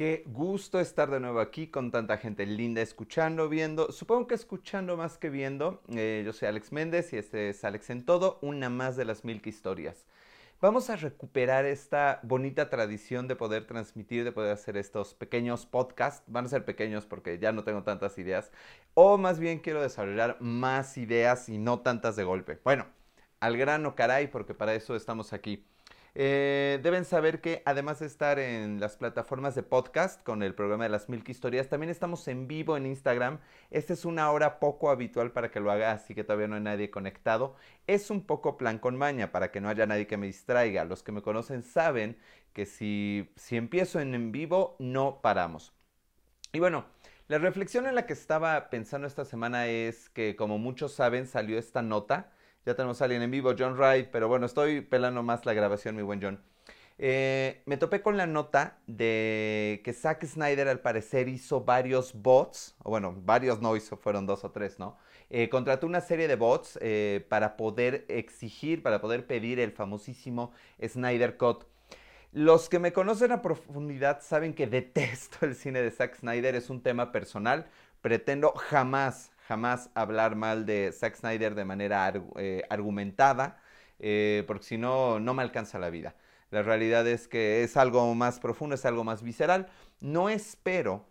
Qué gusto estar de nuevo aquí con tanta gente linda escuchando, viendo, supongo que escuchando más que viendo. Eh, yo soy Alex Méndez y este es Alex en Todo, una más de las Milk Historias. Vamos a recuperar esta bonita tradición de poder transmitir, de poder hacer estos pequeños podcasts. Van a ser pequeños porque ya no tengo tantas ideas. O más bien quiero desarrollar más ideas y no tantas de golpe. Bueno, al grano caray, porque para eso estamos aquí. Eh, deben saber que además de estar en las plataformas de podcast con el programa de las Milk Historias, también estamos en vivo en Instagram. Esta es una hora poco habitual para que lo haga, así que todavía no hay nadie conectado. Es un poco plan con maña para que no haya nadie que me distraiga. Los que me conocen saben que si, si empiezo en en vivo, no paramos. Y bueno, la reflexión en la que estaba pensando esta semana es que, como muchos saben, salió esta nota ya tenemos a alguien en vivo, John Wright, pero bueno, estoy pelando más la grabación, mi buen John. Eh, me topé con la nota de que Zack Snyder al parecer hizo varios bots, o bueno, varios no hizo, fueron dos o tres, ¿no? Eh, contrató una serie de bots eh, para poder exigir, para poder pedir el famosísimo Snyder Cut. Los que me conocen a profundidad saben que detesto el cine de Zack Snyder, es un tema personal. Pretendo jamás, jamás hablar mal de Zack Snyder de manera eh, argumentada, eh, porque si no, no me alcanza la vida. La realidad es que es algo más profundo, es algo más visceral. No espero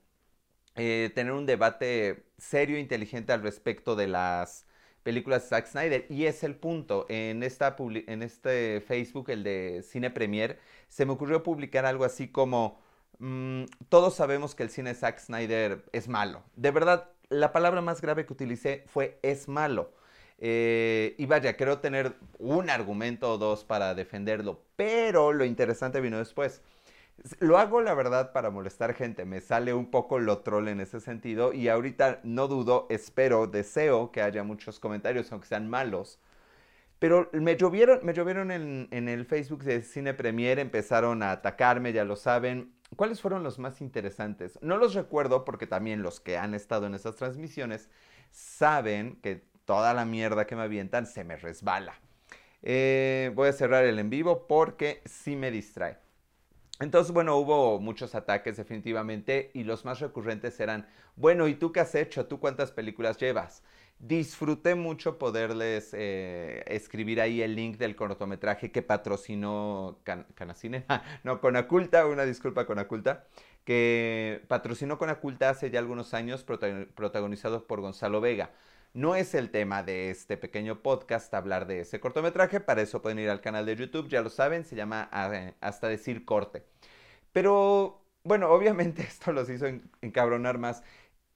eh, tener un debate serio e inteligente al respecto de las películas de Zack Snyder. Y es el punto. En, esta en este Facebook, el de Cine Premier, se me ocurrió publicar algo así como... Mm, todos sabemos que el cine de Zack Snyder es malo. De verdad, la palabra más grave que utilicé fue es malo. Eh, y vaya, creo tener un argumento o dos para defenderlo, pero lo interesante vino después. Lo hago la verdad para molestar gente, me sale un poco lo troll en ese sentido y ahorita no dudo, espero, deseo que haya muchos comentarios, aunque sean malos. Pero me llovieron, me llovieron en, en el Facebook de Cine Premier, empezaron a atacarme, ya lo saben. ¿Cuáles fueron los más interesantes? No los recuerdo porque también los que han estado en esas transmisiones saben que toda la mierda que me avientan se me resbala. Eh, voy a cerrar el en vivo porque sí me distrae. Entonces, bueno, hubo muchos ataques definitivamente y los más recurrentes eran, bueno, ¿y tú qué has hecho? ¿Tú cuántas películas llevas? Disfruté mucho poderles eh, escribir ahí el link del cortometraje que patrocinó Canacine, no, Conaculta, una disculpa Conaculta, que patrocinó Conaculta hace ya algunos años, protagonizado por Gonzalo Vega. No es el tema de este pequeño podcast hablar de ese cortometraje, para eso pueden ir al canal de YouTube, ya lo saben, se llama eh, Hasta decir corte. Pero bueno, obviamente esto los hizo encabronar más.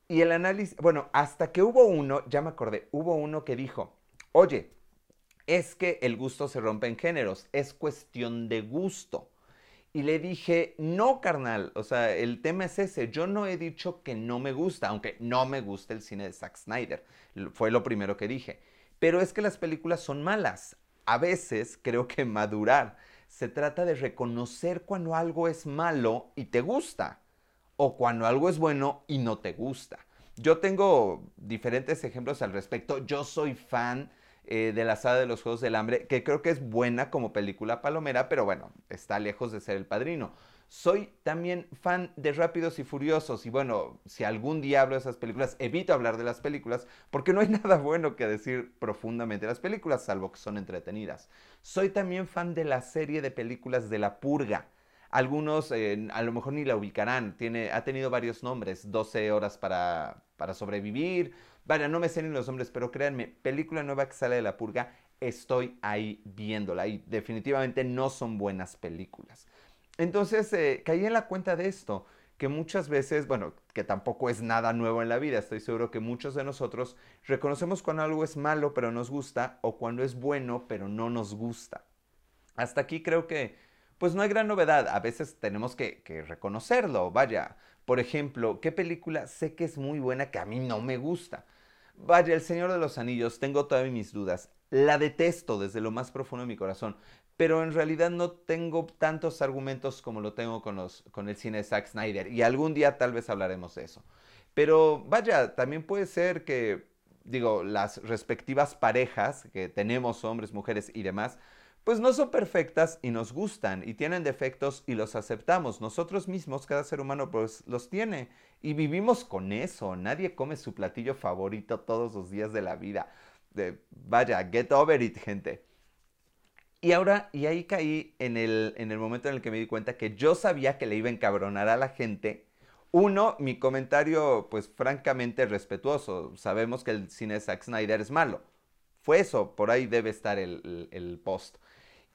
Y el análisis, bueno, hasta que hubo uno, ya me acordé, hubo uno que dijo, oye, es que el gusto se rompe en géneros, es cuestión de gusto. Y le dije, no, carnal, o sea, el tema es ese, yo no he dicho que no me gusta, aunque no me gusta el cine de Zack Snyder, fue lo primero que dije. Pero es que las películas son malas. A veces creo que madurar se trata de reconocer cuando algo es malo y te gusta o cuando algo es bueno y no te gusta. Yo tengo diferentes ejemplos al respecto. Yo soy fan eh, de la saga de los Juegos del Hambre, que creo que es buena como película palomera, pero bueno, está lejos de ser el padrino. Soy también fan de Rápidos y Furiosos y bueno, si algún día hablo de esas películas, evito hablar de las películas porque no hay nada bueno que decir profundamente de las películas, salvo que son entretenidas. Soy también fan de la serie de películas de La Purga. Algunos eh, a lo mejor ni la ubicarán, Tiene, ha tenido varios nombres, 12 horas para, para sobrevivir, vaya, no me sé ni los nombres, pero créanme, película nueva que sale de la purga, estoy ahí viéndola y definitivamente no son buenas películas. Entonces eh, caí en la cuenta de esto, que muchas veces, bueno, que tampoco es nada nuevo en la vida, estoy seguro que muchos de nosotros reconocemos cuando algo es malo pero nos gusta o cuando es bueno pero no nos gusta. Hasta aquí creo que pues no hay gran novedad. A veces tenemos que, reconocerlo. Vaya, por ejemplo, ¿qué película sé que es muy buena que a mí no me gusta? Vaya, El Señor de los Anillos, tengo todavía mis dudas. La detesto desde lo más profundo de mi corazón, pero en realidad no tengo tantos argumentos como lo tengo con, los, con el cine de Zack Snyder. Y algún día tal vez hablaremos de eso. Pero vaya, también puede ser que, digo, las respectivas parejas que tenemos, hombres, mujeres y demás, pues no son perfectas y nos gustan y tienen defectos y los aceptamos. Nosotros mismos, cada ser humano, pues los tiene y vivimos con eso. Nadie come su platillo favorito todos los días de la vida. vaya, get over it, gente. Y ahora, y ahí caí en el, en el momento en el que me di cuenta que yo sabía que le iba a encabronar a la gente. Uno, mi comentario, pues francamente respetuoso. Sabemos que el cine de Zack Snyder es malo. Fue eso, por ahí debe estar el post.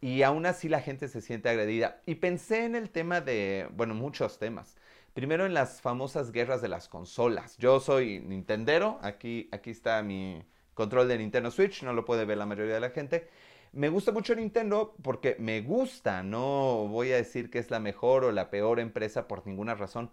Y aún así la gente se siente agredida. Y pensé en el tema de, bueno, muchos temas. Primero en las famosas guerras de las consolas. Yo soy Nintendero, aquí, aquí está mi control de Nintendo Switch, no lo puede ver la mayoría de la gente. Me gusta mucho Nintendo porque me gusta, no voy a decir que es la mejor o la peor empresa por ninguna razón.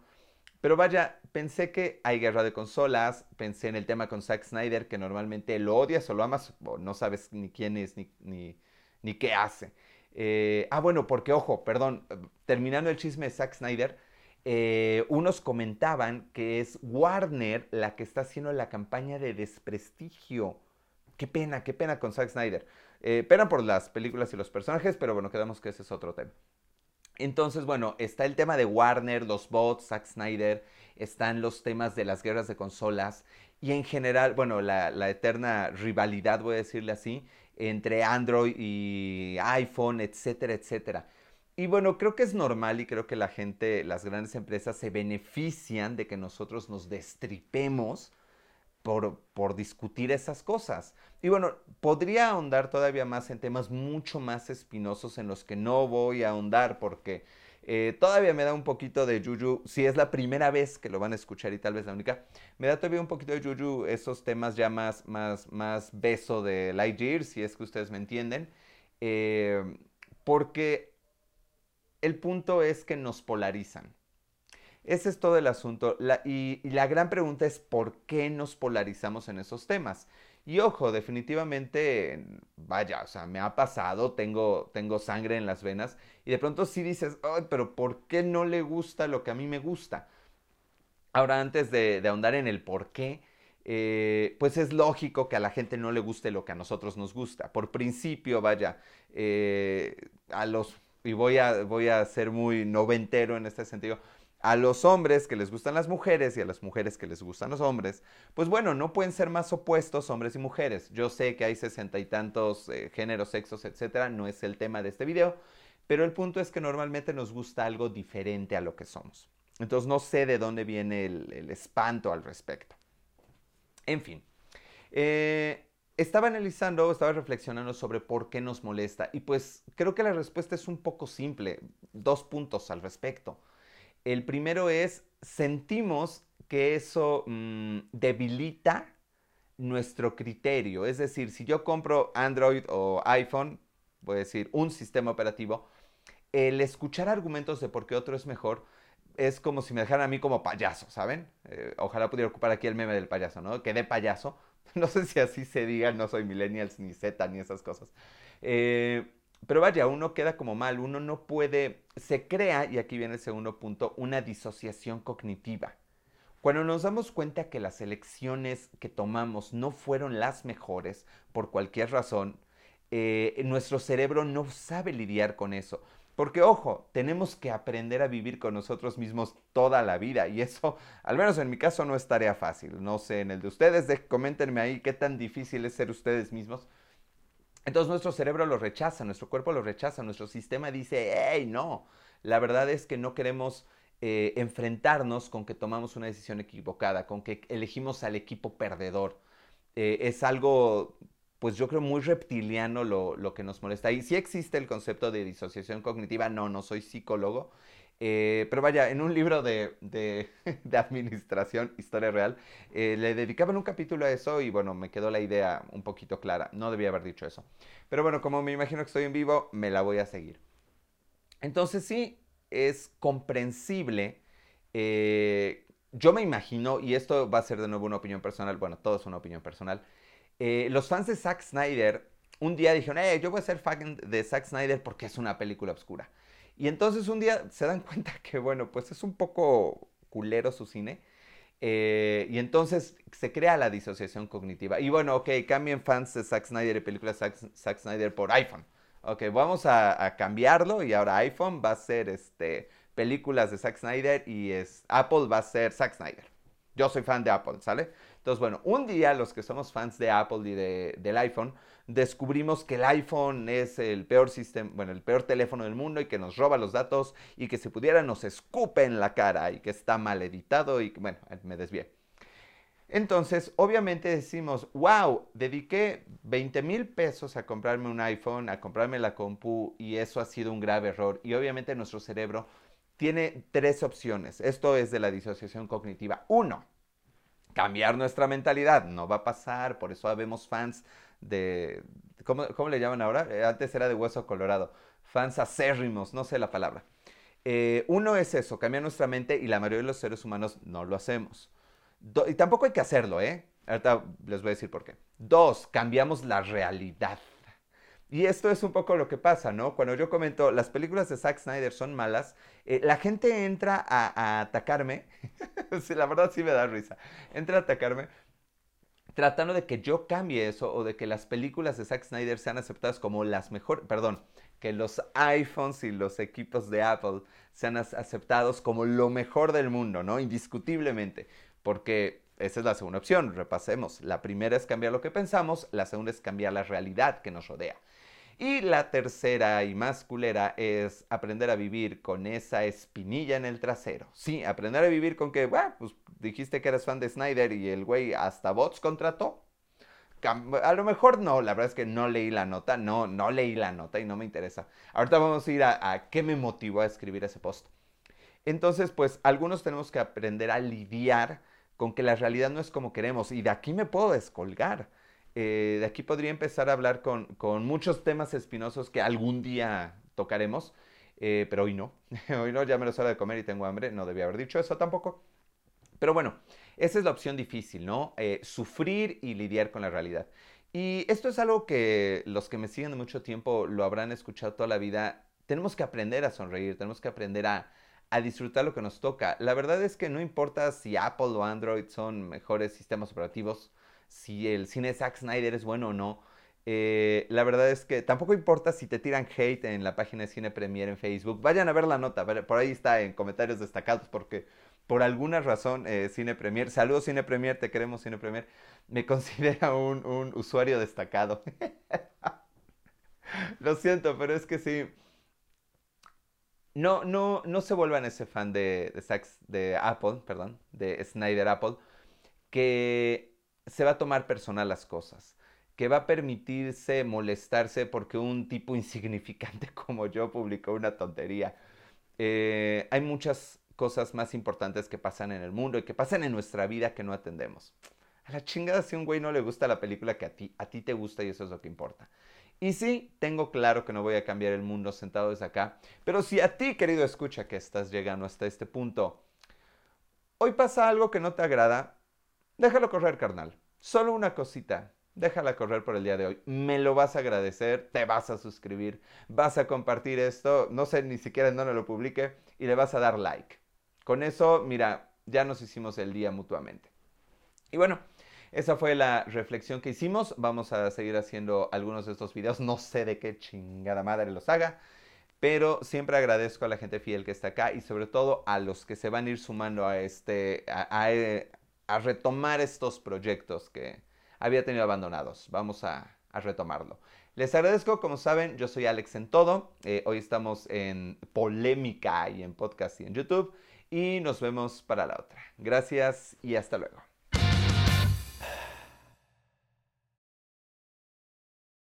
Pero vaya, pensé que hay guerra de consolas, pensé en el tema con Zack Snyder, que normalmente lo odias o lo amas, o no sabes ni quién es ni, ni, ni qué hace. Eh, ah, bueno, porque ojo, perdón, terminando el chisme de Zack Snyder, eh, unos comentaban que es Warner la que está haciendo la campaña de desprestigio. Qué pena, qué pena con Zack Snyder. Eh, pena por las películas y los personajes, pero bueno, quedamos que ese es otro tema. Entonces, bueno, está el tema de Warner, los bots, Zack Snyder, están los temas de las guerras de consolas y en general, bueno, la, eterna rivalidad, voy a decirle así, entre Android y iPhone, etcétera, etcétera. Y bueno, creo que es normal y creo que la gente, las grandes empresas se benefician de que nosotros nos destripemos por, discutir esas cosas. Y bueno, podría ahondar todavía más en temas mucho más espinosos en los que no voy a ahondar porque eh, todavía me da un poquito de yuyu, si es la primera vez que lo van a escuchar y tal vez la única, me da todavía un poquito de yuyu esos temas ya más, más, más beso de Lightyear, si es que ustedes me entienden, eh, porque el punto es que nos polarizan. Ese es todo el asunto. y, la gran pregunta es por qué nos polarizamos en esos temas. Y ojo, definitivamente, vaya, o sea, me ha pasado, tengo, tengo sangre en las venas y de pronto sí dices, Ay, pero ¿por qué no le gusta lo que a mí me gusta? Ahora, antes de, ahondar en el por qué, eh, pues es lógico que a la gente no le guste lo que a nosotros nos gusta. Por principio, vaya, eh, a los, y voy a, voy a ser muy noventero en este sentido, a los hombres que les gustan las mujeres y a las mujeres que les gustan los hombres, pues bueno, no pueden ser más opuestos hombres y mujeres. Yo sé que hay sesenta y tantos eh, géneros, sexos, etcétera, no es el tema de este video, pero el punto es que normalmente nos gusta algo diferente a lo que somos. Entonces no sé de dónde viene el, espanto al respecto. En fin, eh, estaba analizando, estaba reflexionando sobre por qué nos molesta y pues creo que la respuesta es un poco simple, dos puntos al respecto. El primero es, sentimos que eso mm, debilita nuestro criterio. Es decir, si yo compro Android o iPhone, voy a decir un sistema operativo, el escuchar argumentos de por qué otro es mejor es como si me dejaran a mí como payaso, ¿saben? Eh, ojalá pudiera ocupar aquí el meme del payaso, ¿no? Que de payaso. No sé si así se diga, no soy millennials ni Z ni esas cosas. Eh, pero vaya, uno queda como mal, uno no puede, se crea, y aquí viene el segundo punto, una disociación cognitiva. Cuando nos damos cuenta que las elecciones que tomamos no fueron las mejores por cualquier razón, eh, nuestro cerebro no sabe lidiar con eso. Porque ojo, tenemos que aprender a vivir con nosotros mismos toda la vida y eso, al menos en mi caso, no es tarea fácil. No sé, en el de ustedes, de, coméntenme ahí qué tan difícil es ser ustedes mismos. Entonces nuestro cerebro lo rechaza, nuestro cuerpo lo rechaza, nuestro sistema dice, hey, no, la verdad es que no queremos eh, enfrentarnos con que tomamos una decisión equivocada, con que elegimos al equipo perdedor. Eh, es algo, pues yo creo muy reptiliano lo, lo, que nos molesta. Y si existe el concepto de disociación cognitiva, no, no soy psicólogo, eh, pero vaya, en un libro de, de, administración, historia real, eh, le dedicaban un capítulo a eso y bueno, me quedó la idea un poquito clara. No debía haber dicho eso. Pero bueno, como me imagino que estoy en vivo, me la voy a seguir. Entonces sí, es comprensible. Eh, yo me imagino, y esto va a ser de nuevo una opinión personal, bueno, todo es una opinión personal. los fans de Zack Snyder un día dijeron, hey, yo voy a ser fan de Zack Snyder porque es una película oscura. Y entonces un día se dan cuenta que, bueno, pues es un poco culero su cine. Eh, y entonces se crea la disociación cognitiva. Y bueno, ok, cambien fans de Zack Snyder y películas Zack, Zack Snyder por iPhone. Ok, vamos a, cambiarlo y ahora iPhone va a ser este, películas de Zack Snyder y es, Apple va a ser Zack Snyder. Yo soy fan de Apple, ¿sale? Entonces, bueno, un día los que somos fans de Apple y del iPhone, descubrimos que el iPhone es el peor sistema, bueno, el peor teléfono del mundo y que nos roba los datos y que si pudiera nos escupe en la cara y que está mal editado y bueno, me desvié. Entonces, obviamente decimos, wow, dediqué 20 mil pesos a comprarme un iPhone, a comprarme la compu y eso ha sido un grave error. Y obviamente nuestro cerebro tiene tres opciones. Esto es de la disociación cognitiva. Uno, cambiar nuestra mentalidad. No va a pasar, por eso habemos fans de... ¿Cómo, le llaman ahora? Eh, antes era de hueso colorado. Fans acérrimos, no sé la palabra. Eh, uno es eso, cambiar nuestra mente y la mayoría de los seres humanos no lo hacemos y tampoco hay que hacerlo, ¿eh? Ahorita les voy a decir por qué. Dos, cambiamos la realidad. Y esto es un poco lo que pasa, ¿no? Cuando yo comento, las películas de Zack Snyder son malas, eh, la gente entra a, atacarme, la verdad sí me da risa, entra a atacarme tratando de que yo cambie eso o de que las películas de Zack Snyder sean aceptadas como las mejores, perdón, que los iPhones y los equipos de Apple sean aceptados como lo mejor del mundo, ¿no? Indiscutiblemente porque esa es la segunda opción, repasemos. La primera es cambiar lo que pensamos, la segunda es cambiar la realidad que nos rodea. Y la tercera y más culera es aprender a vivir con esa espinilla en el trasero. Sí, aprender a vivir con que, bueno, pues dijiste que eras fan de Snyder y el güey hasta bots contrató. A lo mejor no, la verdad es que no leí la nota, no, no leí la nota y no me interesa. Ahorita vamos a ir a, qué me motivó a escribir ese post. Entonces, pues algunos tenemos que aprender a lidiar con que la realidad no es como queremos. Y de aquí me puedo descolgar. Eh, de aquí podría empezar a hablar con, muchos temas espinosos que algún día tocaremos, eh, pero hoy no. hoy no, ya me lo hora de comer y tengo hambre. No debía haber dicho eso tampoco. Pero bueno, esa es la opción difícil, ¿no? Eh, sufrir y lidiar con la realidad. Y esto es algo que los que me siguen de mucho tiempo lo habrán escuchado toda la vida. Tenemos que aprender a sonreír, tenemos que aprender a, a disfrutar lo que nos toca. La verdad es que no importa si Apple o Android son mejores sistemas operativos, si el cine Zack Snyder es bueno o no. Eh, la verdad es que tampoco importa si te tiran hate en la página de Cine Premier en Facebook. Vayan a ver la nota, por ahí está en comentarios destacados porque por alguna razón eh, Cine Premier, saludos Cine Premier, te queremos Cine Premier, me considera un, un usuario destacado. Lo siento, pero es que sí no, no, no se vuelvan ese fan de, de, de Apple, perdón, de Snyder Apple, que se va a tomar personal las cosas, que va a permitirse molestarse porque un tipo insignificante como yo publicó una tontería. Eh, hay muchas cosas más importantes que pasan en el mundo y que pasan en nuestra vida que no atendemos. A la chingada si un güey no le gusta la película que a ti, a ti te gusta y eso es lo que importa. Y sí, tengo claro que no voy a cambiar el mundo sentado desde acá, pero si a ti, querido escucha, que estás llegando hasta este punto, hoy pasa algo que no te agrada, déjalo correr, carnal. Solo una cosita, déjala correr por el día de hoy. Me lo vas a agradecer, te vas a suscribir, vas a compartir esto, no sé ni siquiera en dónde lo publique, y le vas a dar like. Con eso, mira, ya nos hicimos el día mutuamente. Y bueno, esa fue la reflexión que hicimos. Vamos a seguir haciendo algunos de estos videos. No sé de qué chingada madre los haga. Pero siempre agradezco a la gente fiel que está acá y sobre todo a los que se van a ir sumando a este, a, retomar estos proyectos que había tenido abandonados. Vamos a, retomarlo. Les agradezco, como saben, yo soy Alex en todo. Eh, hoy estamos en polémica y en podcast y en YouTube. Y nos vemos para la otra. Gracias y hasta luego.